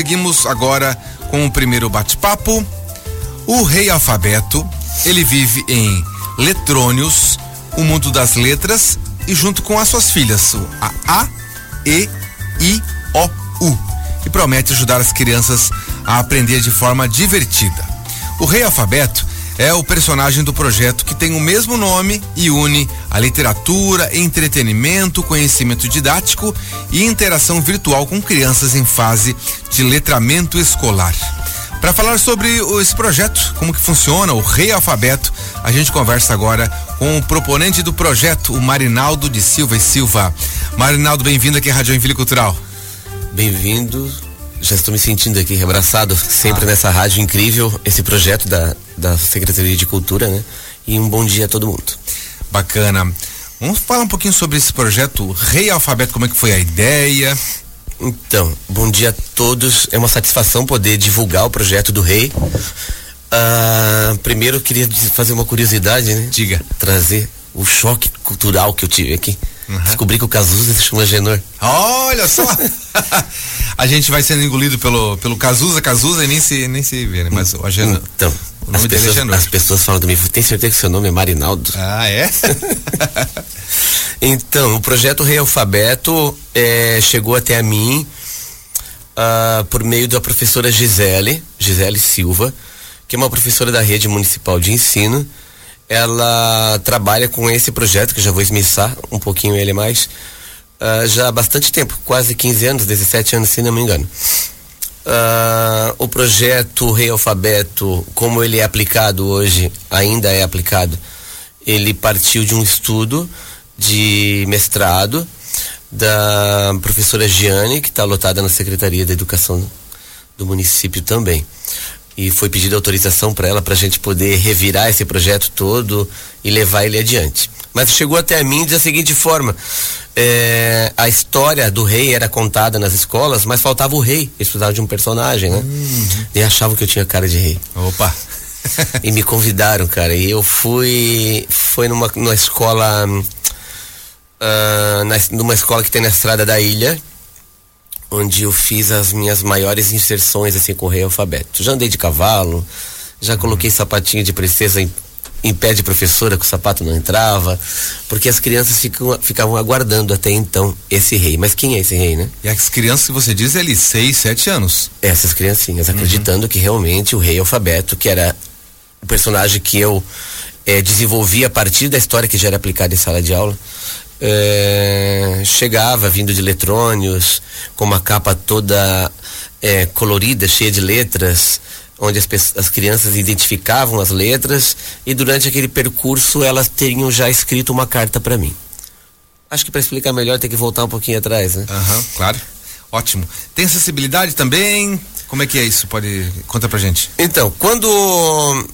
seguimos agora com o primeiro bate-papo. O rei alfabeto, ele vive em Letrônios, o mundo das letras, e junto com as suas filhas, A, A E, I, O, U, e promete ajudar as crianças a aprender de forma divertida. O rei alfabeto é o personagem do projeto que tem o mesmo nome e une a literatura, entretenimento, conhecimento didático e interação virtual com crianças em fase de letramento escolar. Para falar sobre esse projeto, como que funciona, o Rei Alfabeto, a gente conversa agora com o proponente do projeto, o Marinaldo de Silva e Silva. Marinaldo, bem-vindo aqui à Rádio Envile Cultural. Bem-vindo. Já estou me sentindo aqui abraçado sempre ah. nessa rádio incrível, esse projeto da, da Secretaria de Cultura, né? E um bom dia a todo mundo. Bacana. Vamos falar um pouquinho sobre esse projeto Rei Alfabeto, como é que foi a ideia? Então, bom dia a todos. É uma satisfação poder divulgar o projeto do Rei. Uh, primeiro eu queria fazer uma curiosidade, né? Diga. Trazer o choque cultural que eu tive aqui. Uhum. Descobri que o Cazuza se chama Genor. Olha só! a gente vai sendo engolido pelo, pelo Cazuza, Cazuza e nem se, nem se vê, né? Mas o Agenor. Então, o nome as pessoas, é As pessoas falam do mim, tem certeza que seu nome é Marinaldo? Ah, é? então, o projeto Rei Alfabeto é, chegou até a mim uh, por meio da professora Gisele, Gisele Silva, que é uma professora da rede municipal de ensino ela trabalha com esse projeto, que já vou esmiçar um pouquinho ele mais, uh, já há bastante tempo, quase 15 anos, 17 anos, se não me engano. Uh, o projeto Rei Alfabeto, como ele é aplicado hoje, ainda é aplicado, ele partiu de um estudo de mestrado da professora Giane, que está lotada na Secretaria da Educação do município também e foi pedida autorização para ela para a gente poder revirar esse projeto todo e levar ele adiante. Mas chegou até a mim da seguinte forma: é, a história do rei era contada nas escolas, mas faltava o rei. Eles precisavam de um personagem, né? Uhum. E achavam que eu tinha cara de rei. Opa! e me convidaram, cara. E eu fui, foi numa, numa escola, uh, na, numa escola que tem na estrada da ilha onde eu fiz as minhas maiores inserções assim com o rei alfabeto. Já andei de cavalo, já coloquei sapatinho de princesa em, em pé de professora que o sapato não entrava, porque as crianças ficam, ficavam aguardando até então esse rei. Mas quem é esse rei, né? E as crianças que você diz ali, seis, sete anos. Essas criancinhas, uhum. acreditando que realmente o rei alfabeto, que era o personagem que eu é, desenvolvi a partir da história que já era aplicada em sala de aula, é, chegava vindo de eletrônios, com uma capa toda é, colorida, cheia de letras, onde as, as crianças identificavam as letras e durante aquele percurso elas teriam já escrito uma carta para mim. Acho que para explicar melhor tem que voltar um pouquinho atrás, né? Aham, uhum, claro. Ótimo. Tem acessibilidade também? Como é que é isso? Pode conta pra gente. Então, quando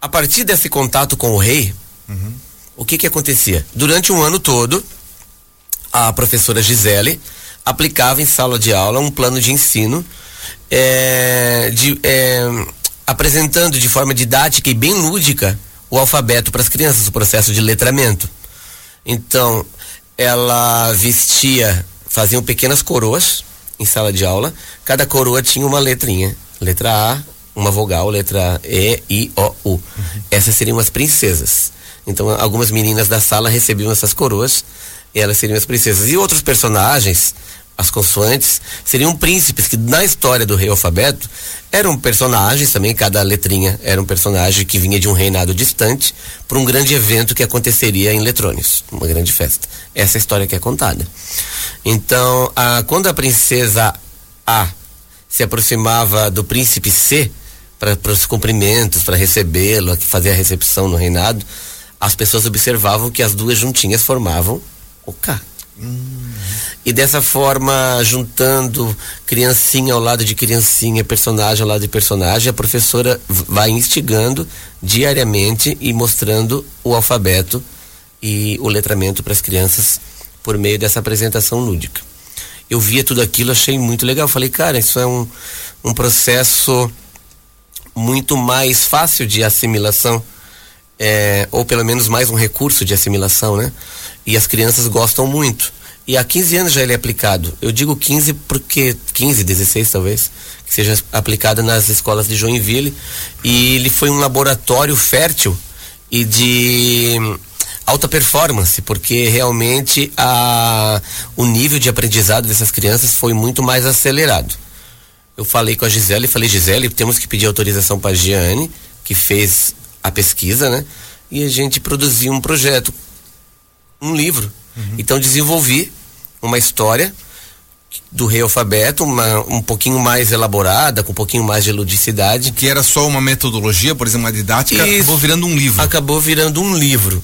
a partir desse contato com o rei, uhum o que que acontecia? Durante um ano todo, a professora Gisele aplicava em sala de aula um plano de ensino é, de, é, apresentando de forma didática e bem lúdica o alfabeto para as crianças, o processo de letramento. Então, ela vestia, faziam pequenas coroas em sala de aula, cada coroa tinha uma letrinha, letra A, uma vogal, letra E, I, O, U. Essas seriam as princesas. Então, algumas meninas da sala recebiam essas coroas e elas seriam as princesas. E outros personagens, as consoantes, seriam príncipes que na história do rei alfabeto eram personagens também, cada letrinha era um personagem que vinha de um reinado distante para um grande evento que aconteceria em Letrônios, uma grande festa. Essa é história que é contada. Então, a, quando a princesa A se aproximava do príncipe C para os cumprimentos, para recebê-lo, fazer a recepção no reinado, as pessoas observavam que as duas juntinhas formavam o K. Hum. E dessa forma, juntando criancinha ao lado de criancinha, personagem ao lado de personagem, a professora vai instigando diariamente e mostrando o alfabeto e o letramento para as crianças por meio dessa apresentação lúdica. Eu via tudo aquilo, achei muito legal. Falei, cara, isso é um, um processo muito mais fácil de assimilação é, ou pelo menos mais um recurso de assimilação, né? E as crianças gostam muito. E há 15 anos já ele é aplicado. Eu digo 15 porque 15, 16 talvez, que seja aplicado nas escolas de Joinville. E ele foi um laboratório fértil e de alta performance, porque realmente a, o nível de aprendizado dessas crianças foi muito mais acelerado. Eu falei com a Gisele, falei, Gisele, temos que pedir autorização para a Giane, que fez a pesquisa, né? E a gente produziu um projeto, um livro. Uhum. Então desenvolvi uma história do rei alfabeto, uma, um pouquinho mais elaborada, com um pouquinho mais de ludicidade. Que era só uma metodologia, por exemplo, uma didática, Isso, acabou virando um livro. Acabou virando um livro.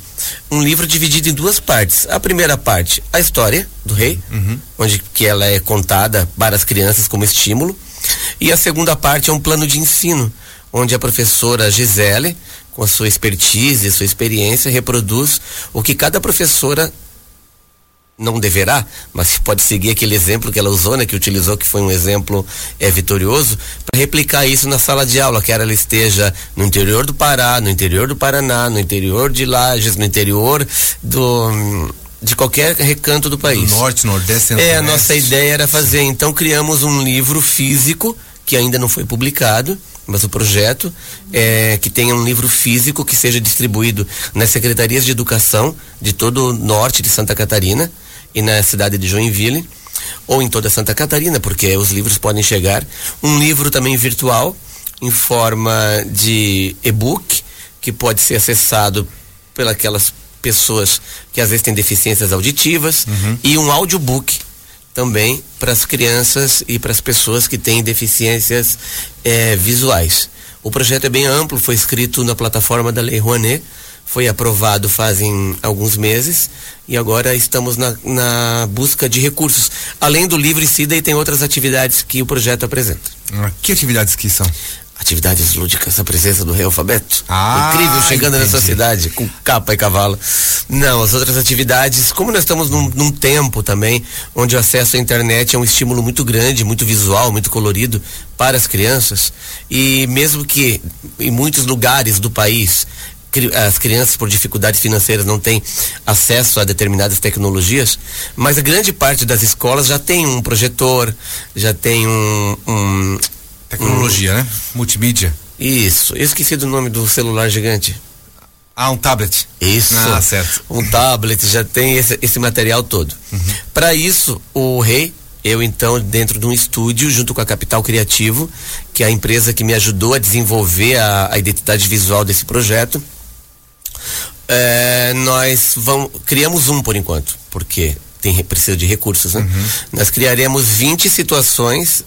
Um livro dividido em duas partes. A primeira parte, a história do rei, uhum. onde que ela é contada para as crianças como estímulo. E a segunda parte é um plano de ensino, onde a professora Gisele, com a sua expertise, sua experiência, reproduz o que cada professora não deverá, mas pode seguir aquele exemplo que ela usou, né, que utilizou, que foi um exemplo é, vitorioso, para replicar isso na sala de aula, quer ela esteja no interior do Pará, no interior do Paraná, no interior de Lages, no interior do de qualquer recanto do país. Do norte, nordeste, É, a nossa ideia era fazer, Sim. então criamos um livro físico que ainda não foi publicado, mas o projeto é que tenha um livro físico que seja distribuído nas secretarias de educação de todo o norte de Santa Catarina e na cidade de Joinville ou em toda Santa Catarina, porque os livros podem chegar. Um livro também virtual em forma de e-book que pode ser acessado pelas pessoas que às vezes têm deficiências auditivas uhum. e um audiobook também para as crianças e para as pessoas que têm deficiências é, visuais. O projeto é bem amplo, foi escrito na plataforma da Lei Rouanet, foi aprovado fazem alguns meses e agora estamos na, na busca de recursos. Além do livro em si, daí tem outras atividades que o projeto apresenta. Ah, que atividades que são? atividades lúdicas, a presença do rei alfabeto. Ah, Incrível, chegando entendi. nessa cidade com capa e cavalo. Não, as outras atividades, como nós estamos num, num, tempo também, onde o acesso à internet é um estímulo muito grande, muito visual, muito colorido para as crianças, e mesmo que em muitos lugares do país as crianças por dificuldades financeiras não têm acesso a determinadas tecnologias, mas a grande parte das escolas já tem um projetor, já tem um, um Tecnologia, hum. né? Multimídia. Isso. Eu esqueci do nome do celular gigante. Ah, um tablet. Isso. Ah, certo. Um tablet, já tem esse, esse material todo. Uhum. Para isso, o rei, eu então, dentro de um estúdio, junto com a Capital Criativo, que é a empresa que me ajudou a desenvolver a, a identidade visual desse projeto, é, nós vamos, criamos um por enquanto, porque tem, precisa de recursos, né? Uhum. Nós criaremos 20 situações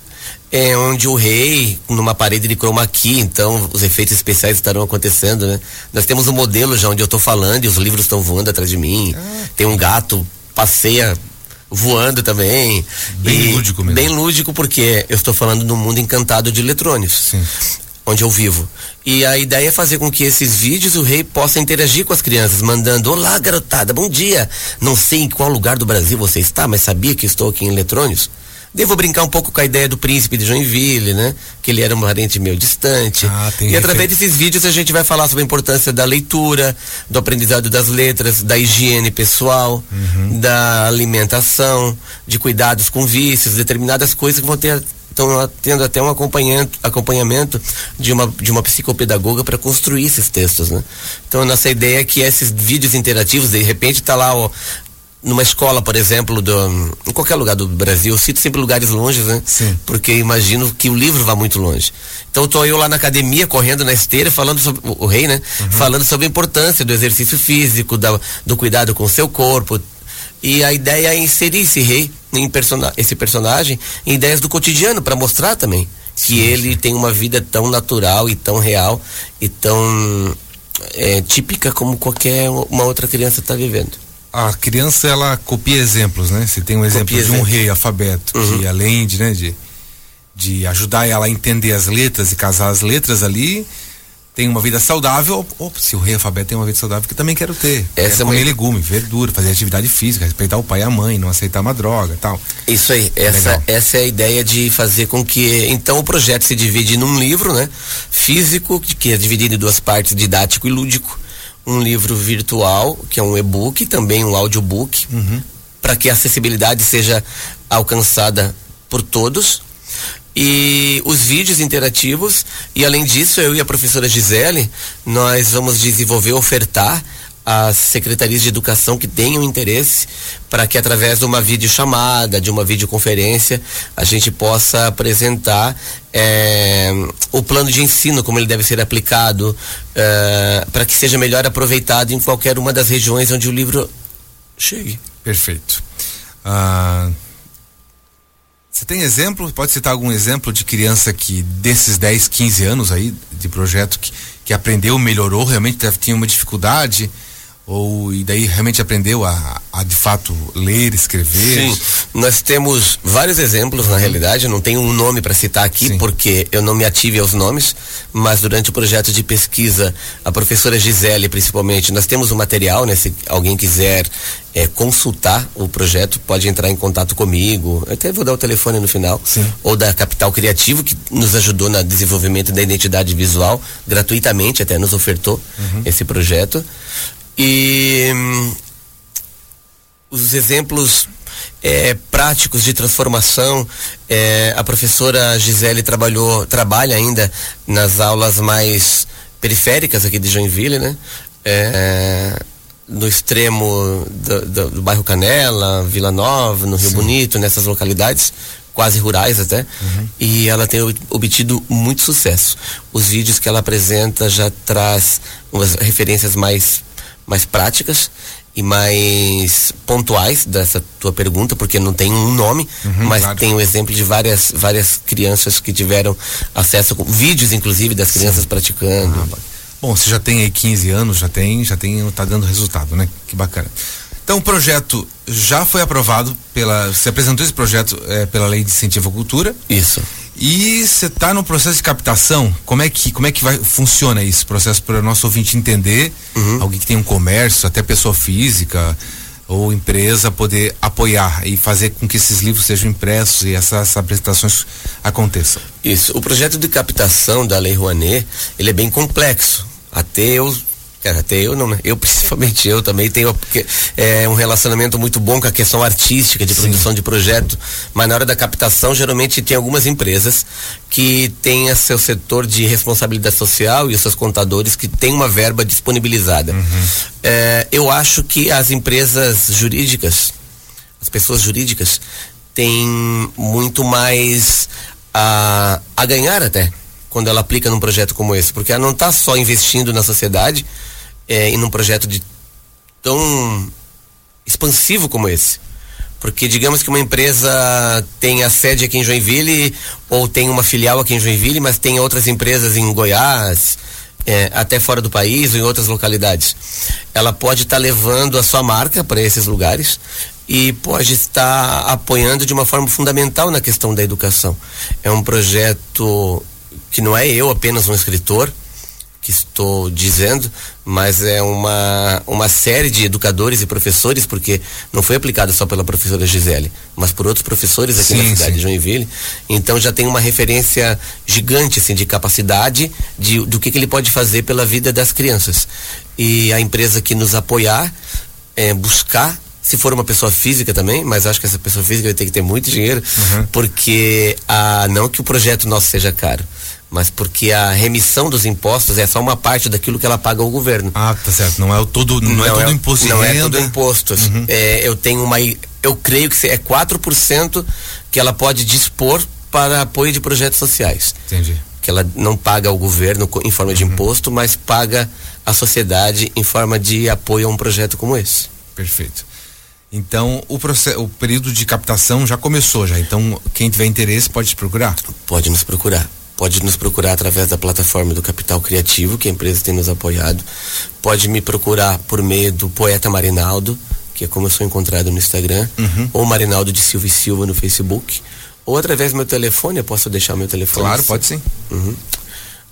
é onde o rei, numa parede de chroma key, então os efeitos especiais estarão acontecendo, né? Nós temos um modelo já onde eu estou falando e os livros estão voando atrás de mim. Ah. Tem um gato, passeia voando também. Bem lúdico mesmo. Bem lúdico porque eu estou falando do mundo encantado de eletrônicos. Sim. Onde eu vivo. E a ideia é fazer com que esses vídeos o rei possa interagir com as crianças, mandando: Olá, garotada, bom dia. Não sei em qual lugar do Brasil você está, mas sabia que estou aqui em Eletrônicos? Devo brincar um pouco com a ideia do príncipe de Joinville, né? Que ele era um parente meio distante. Ah, e através desses vídeos a gente vai falar sobre a importância da leitura, do aprendizado das letras, da higiene pessoal, uhum. da alimentação, de cuidados com vícios, determinadas coisas que vão ter estão tendo até um acompanhamento, acompanhamento de uma, de uma psicopedagoga para construir esses textos, né? Então a nossa ideia é que esses vídeos interativos, de repente está lá ó, numa escola, por exemplo, do, em qualquer lugar do Brasil, eu cito sempre lugares longes, né? Sim. Porque imagino que o livro vá muito longe. Então estou eu lá na academia, correndo na esteira, falando sobre o, o rei, né? Uhum. Falando sobre a importância do exercício físico, da, do cuidado com o seu corpo. E a ideia é inserir esse rei, em persona, esse personagem, em ideias do cotidiano, para mostrar também que sim, ele sim. tem uma vida tão natural e tão real e tão é, típica como qualquer uma outra criança está vivendo a criança ela copia exemplos, né? Você tem um exemplo copia de um rei alfabeto uhum. que além de, né, de, de ajudar ela a entender as letras e casar as letras ali, tem uma vida saudável. Opa, se o rei alfabeto tem uma vida saudável, que também quero ter. Essa é comer legume, verdura, fazer atividade física, respeitar o pai e a mãe, não aceitar uma droga, tal. Isso aí, é essa, essa é a ideia de fazer com que então o projeto se divide num livro, né? Físico, que é dividido em duas partes, didático e lúdico um livro virtual, que é um e-book, também um audiobook, uhum. para que a acessibilidade seja alcançada por todos e os vídeos interativos e além disso eu e a professora Gisele nós vamos desenvolver ofertar as secretarias de educação que tenham interesse para que através de uma videochamada, de uma videoconferência, a gente possa apresentar é, o plano de ensino, como ele deve ser aplicado, é, para que seja melhor aproveitado em qualquer uma das regiões onde o livro chegue. Perfeito. Ah, você tem exemplo? Pode citar algum exemplo de criança que desses 10, 15 anos aí de projeto que, que aprendeu, melhorou, realmente tinha uma dificuldade? Ou e daí realmente aprendeu a, a, de fato ler, escrever? Sim, nós temos vários exemplos na realidade, não tenho um nome para citar aqui Sim. porque eu não me ative aos nomes, mas durante o projeto de pesquisa, a professora Gisele principalmente, nós temos o um material, né, se alguém quiser é, consultar o projeto, pode entrar em contato comigo, eu até vou dar o telefone no final, Sim. ou da Capital Criativo, que nos ajudou no desenvolvimento da identidade visual, gratuitamente até nos ofertou uhum. esse projeto. E hum, os exemplos é, práticos de transformação, é, a professora Gisele trabalhou, trabalha ainda nas aulas mais periféricas aqui de Joinville, né? É, no extremo do, do, do, bairro Canela, Vila Nova, no Rio Sim. Bonito, nessas localidades quase rurais até, uhum. e ela tem obtido muito sucesso. Os vídeos que ela apresenta já traz umas referências mais mais práticas e mais pontuais dessa tua pergunta, porque não tem um nome, uhum, mas claro. tem o um exemplo de várias, várias crianças que tiveram acesso, vídeos inclusive das crianças Sim. praticando. Ah, bom, você já tem aí 15 anos, já tem, já tem, tá dando resultado, né? Que bacana. Então o projeto já foi aprovado pela, você apresentou esse projeto é, pela lei de incentivo à cultura. Isso. E você está no processo de captação, como é que, como é que vai, funciona esse processo para o nosso ouvinte entender, uhum. alguém que tem um comércio, até pessoa física ou empresa poder apoiar e fazer com que esses livros sejam impressos e essas apresentações aconteçam. Isso, o projeto de captação da Lei Rouanet, ele é bem complexo. Até eu Cara, até eu não, né? Eu, principalmente eu também tenho é, um relacionamento muito bom com a questão artística, de produção Sim. de projeto, mas na hora da captação, geralmente tem algumas empresas que têm seu setor de responsabilidade social e os seus contadores que têm uma verba disponibilizada. Uhum. É, eu acho que as empresas jurídicas, as pessoas jurídicas, têm muito mais a, a ganhar até quando ela aplica num projeto como esse, porque ela não está só investindo na sociedade, é, em um projeto de tão expansivo como esse. Porque digamos que uma empresa tem a sede aqui em Joinville ou tem uma filial aqui em Joinville, mas tem outras empresas em Goiás, é, até fora do país ou em outras localidades. Ela pode estar tá levando a sua marca para esses lugares e pode estar apoiando de uma forma fundamental na questão da educação. É um projeto que não é eu apenas um escritor, que estou dizendo, mas é uma, uma série de educadores e professores, porque não foi aplicada só pela professora Gisele, mas por outros professores aqui sim, na cidade sim. de Joinville. Então já tem uma referência gigante assim, de capacidade de, do que, que ele pode fazer pela vida das crianças. E a empresa que nos apoiar, é, buscar se for uma pessoa física também, mas acho que essa pessoa física vai ter que ter muito dinheiro, uhum. porque a, não que o projeto nosso seja caro, mas porque a remissão dos impostos é só uma parte daquilo que ela paga ao governo. Ah, tá certo. Não é o todo, não, não é, é todo imposto. Não é todo imposto. Uhum. É, eu tenho uma, eu creio que é 4% que ela pode dispor para apoio de projetos sociais. Entendi. Que ela não paga ao governo em forma de uhum. imposto, mas paga à sociedade em forma de apoio a um projeto como esse. Perfeito. Então, o, processo, o período de captação já começou já. Então, quem tiver interesse pode te procurar? Pode nos procurar. Pode nos procurar através da plataforma do Capital Criativo, que a empresa tem nos apoiado. Pode me procurar por meio do Poeta Marinaldo, que é como eu sou encontrado no Instagram, uhum. ou Marinaldo de Silva e Silva no Facebook, ou através do meu telefone, eu posso deixar o meu telefone? Claro, pode sim. Uhum.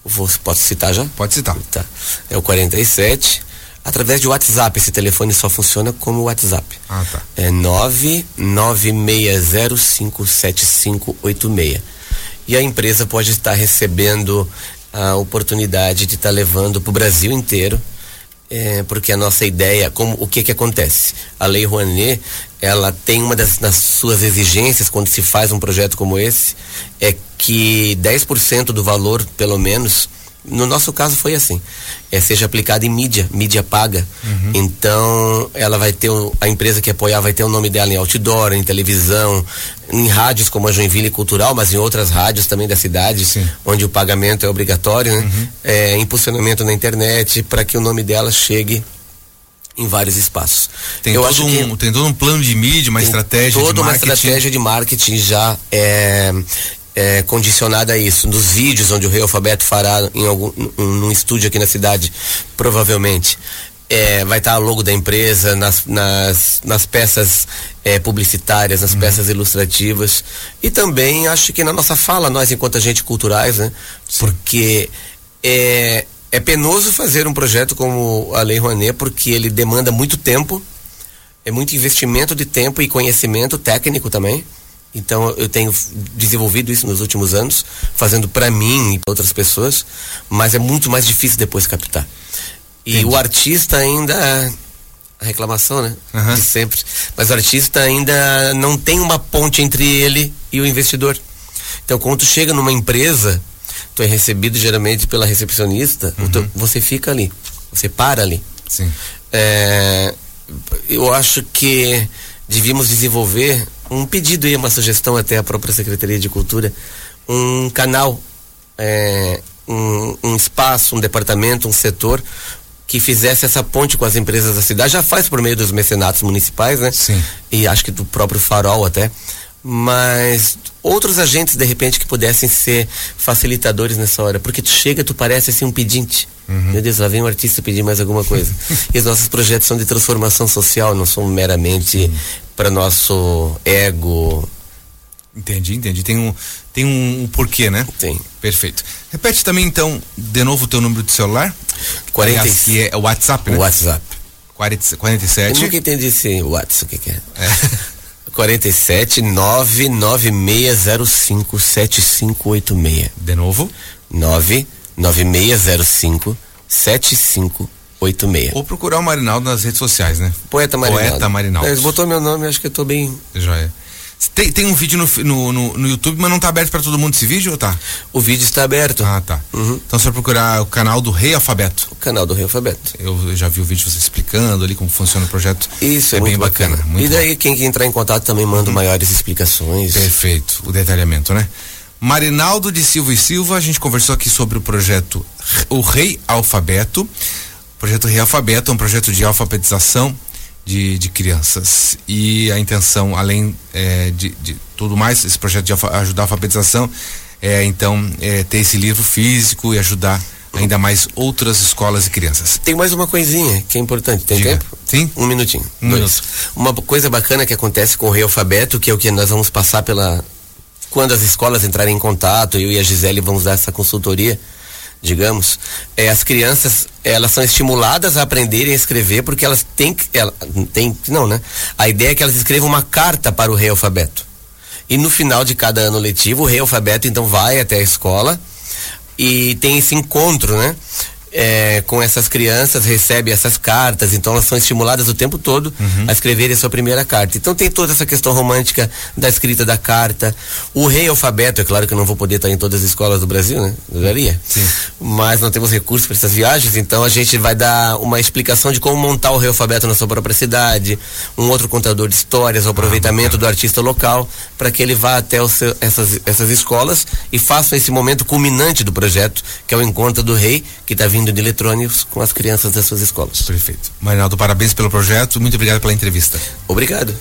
Vou, posso citar já? Pode citar. Tá. É o 47 através de WhatsApp. Esse telefone só funciona como WhatsApp. Ah, tá. É 996057586 e a empresa pode estar recebendo a oportunidade de estar levando para o Brasil inteiro é, porque a nossa ideia, como o que que acontece? A Lei Rouanet, ela tem uma das, das suas exigências quando se faz um projeto como esse, é que 10% do valor, pelo menos, no nosso caso foi assim, é, seja aplicada em mídia, mídia paga. Uhum. Então, ela vai ter, a empresa que apoiar vai ter o nome dela em outdoor, em televisão, em rádios como a Joinville Cultural, mas em outras rádios também da cidade, Sim. onde o pagamento é obrigatório, né? Uhum. É, impulsionamento na internet, para que o nome dela chegue em vários espaços. Tem, Eu todo um, tem todo um plano de mídia, uma estratégia toda de marketing. uma estratégia de marketing já é, é, condicionada a isso. Nos vídeos onde o Rei Alfabeto fará em algum num estúdio aqui na cidade, provavelmente. É, vai estar o logo da empresa nas, nas, nas peças é, publicitárias, nas uhum. peças ilustrativas e também acho que na nossa fala, nós enquanto agentes culturais, né? Sim. Porque é, é penoso fazer um projeto como a Lei Rouanet porque ele demanda muito tempo, é muito investimento de tempo e conhecimento técnico também. Então eu tenho desenvolvido isso nos últimos anos, fazendo para mim e para outras pessoas, mas é muito mais difícil depois captar. E Entendi. o artista ainda a reclamação, né? Uhum. De sempre. Mas o artista ainda não tem uma ponte entre ele e o investidor. Então, quando tu chega numa empresa, tu é recebido geralmente pela recepcionista, uhum. tu, você fica ali, você para ali. Sim. É, eu acho que devíamos desenvolver um pedido e uma sugestão até à própria Secretaria de Cultura, um canal, é, um, um espaço, um departamento, um setor que fizesse essa ponte com as empresas da cidade. Já faz por meio dos mecenatos municipais, né? Sim. E acho que do próprio Farol até. Mas outros agentes, de repente, que pudessem ser facilitadores nessa hora. Porque tu chega, tu parece assim um pedinte. Uhum. Meu Deus, lá vem um artista pedir mais alguma coisa. e os nossos projetos são de transformação social, não são meramente para nosso ego. Entendi, entendi. Tem um, tem um, um porquê, né? Tem. Perfeito. Repete também, então, de novo o teu número de celular. 40... Aliás, que é o WhatsApp, né? WhatsApp. 40, 47. Eu nunca entendi esse WhatsApp, o que, que é? é. 47 99605 7586. De novo? 99605 7586. Ou procurar o Marinaldo nas redes sociais, né? Poeta Marinaldo. Poeta Marinaldo. Ele botou meu nome, acho que eu tô bem. Já é. Tem, tem um vídeo no, no, no, no YouTube, mas não está aberto para todo mundo esse vídeo ou tá? O vídeo está aberto. Ah, tá. Uhum. Então você vai procurar o canal do Rei Alfabeto. O canal do Rei Alfabeto. Eu já vi o vídeo você explicando ali como funciona o projeto. Isso, é, é bem bacana. bacana. e daí bom. quem entrar em contato também manda uhum. maiores explicações. Perfeito, o detalhamento, né? Marinaldo de Silva e Silva, a gente conversou aqui sobre o projeto O Rei Alfabeto. O projeto Rei Alfabeto é um projeto de alfabetização de, de crianças. E a intenção, além é, de, de, tudo mais, esse projeto de ajudar a alfabetização, é então é, ter esse livro físico e ajudar ainda mais outras escolas e crianças. Tem mais uma coisinha que é importante, tem Diga. tempo? Sim. Um minutinho. Um dois. minuto. Uma coisa bacana que acontece com o Rei Alfabeto, que é o que nós vamos passar pela. Quando as escolas entrarem em contato, eu e a Gisele vamos dar essa consultoria digamos, é, as crianças elas são estimuladas a aprenderem a escrever porque elas têm que, ela, tem, não, né? A ideia é que elas escrevam uma carta para o rei alfabeto. E no final de cada ano letivo, o rei alfabeto então vai até a escola e tem esse encontro, né? É, com essas crianças, recebe essas cartas, então elas são estimuladas o tempo todo uhum. a escreverem a sua primeira carta. Então tem toda essa questão romântica da escrita da carta. O rei alfabeto, é claro que eu não vou poder estar em todas as escolas do Brasil, né? Daria. Mas não temos recursos para essas viagens, então a gente vai dar uma explicação de como montar o rei alfabeto na sua própria cidade, um outro contador de histórias, o aproveitamento ah, do artista local, para que ele vá até seu, essas, essas escolas e faça esse momento culminante do projeto, que é o encontro do rei, que está vindo de eletrônicos com as crianças das suas escolas. Perfeito. Marinaldo, parabéns pelo projeto. Muito obrigado pela entrevista. Obrigado.